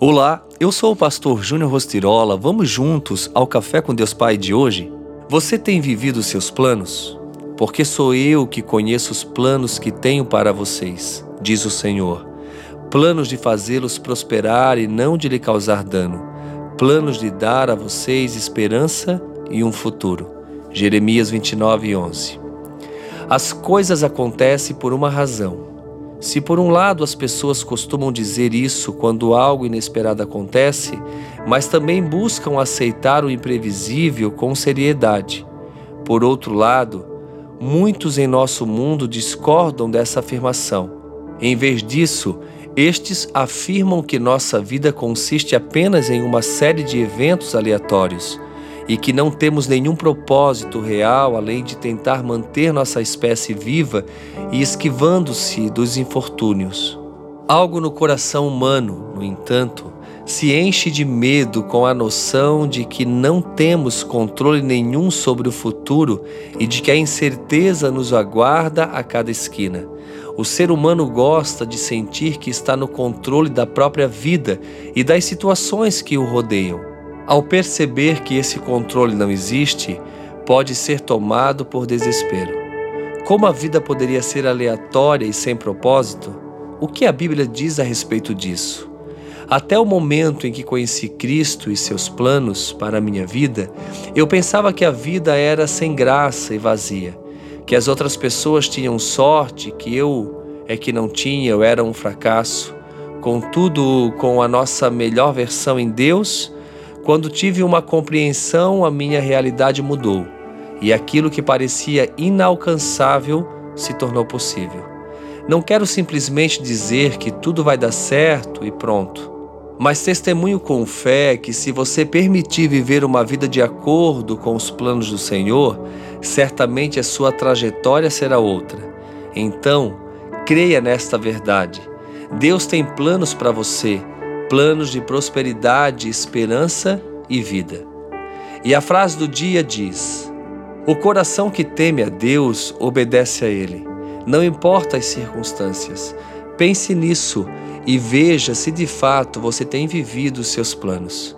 Olá, eu sou o pastor Júnior Rostirola. Vamos juntos ao Café com Deus Pai de hoje? Você tem vivido seus planos? Porque sou eu que conheço os planos que tenho para vocês, diz o Senhor. Planos de fazê-los prosperar e não de lhe causar dano. Planos de dar a vocês esperança e um futuro. Jeremias 29, 11. As coisas acontecem por uma razão se por um lado as pessoas costumam dizer isso quando algo inesperado acontece, mas também buscam aceitar o imprevisível com seriedade. Por outro lado, muitos em nosso mundo discordam dessa afirmação. Em vez disso, estes afirmam que nossa vida consiste apenas em uma série de eventos aleatórios e que não temos nenhum propósito real além de tentar manter nossa espécie viva e esquivando-se dos infortúnios. Algo no coração humano, no entanto, se enche de medo com a noção de que não temos controle nenhum sobre o futuro e de que a incerteza nos aguarda a cada esquina. O ser humano gosta de sentir que está no controle da própria vida e das situações que o rodeiam. Ao perceber que esse controle não existe, pode ser tomado por desespero. Como a vida poderia ser aleatória e sem propósito? O que a Bíblia diz a respeito disso? Até o momento em que conheci Cristo e seus planos para a minha vida, eu pensava que a vida era sem graça e vazia, que as outras pessoas tinham sorte, que eu é que não tinha, eu era um fracasso. Contudo, com a nossa melhor versão em Deus, quando tive uma compreensão, a minha realidade mudou e aquilo que parecia inalcançável se tornou possível. Não quero simplesmente dizer que tudo vai dar certo e pronto, mas testemunho com fé que, se você permitir viver uma vida de acordo com os planos do Senhor, certamente a sua trajetória será outra. Então, creia nesta verdade. Deus tem planos para você planos de prosperidade, esperança e vida. E a frase do dia diz: O coração que teme a Deus obedece a Ele, não importa as circunstâncias. Pense nisso e veja se de fato você tem vivido os seus planos.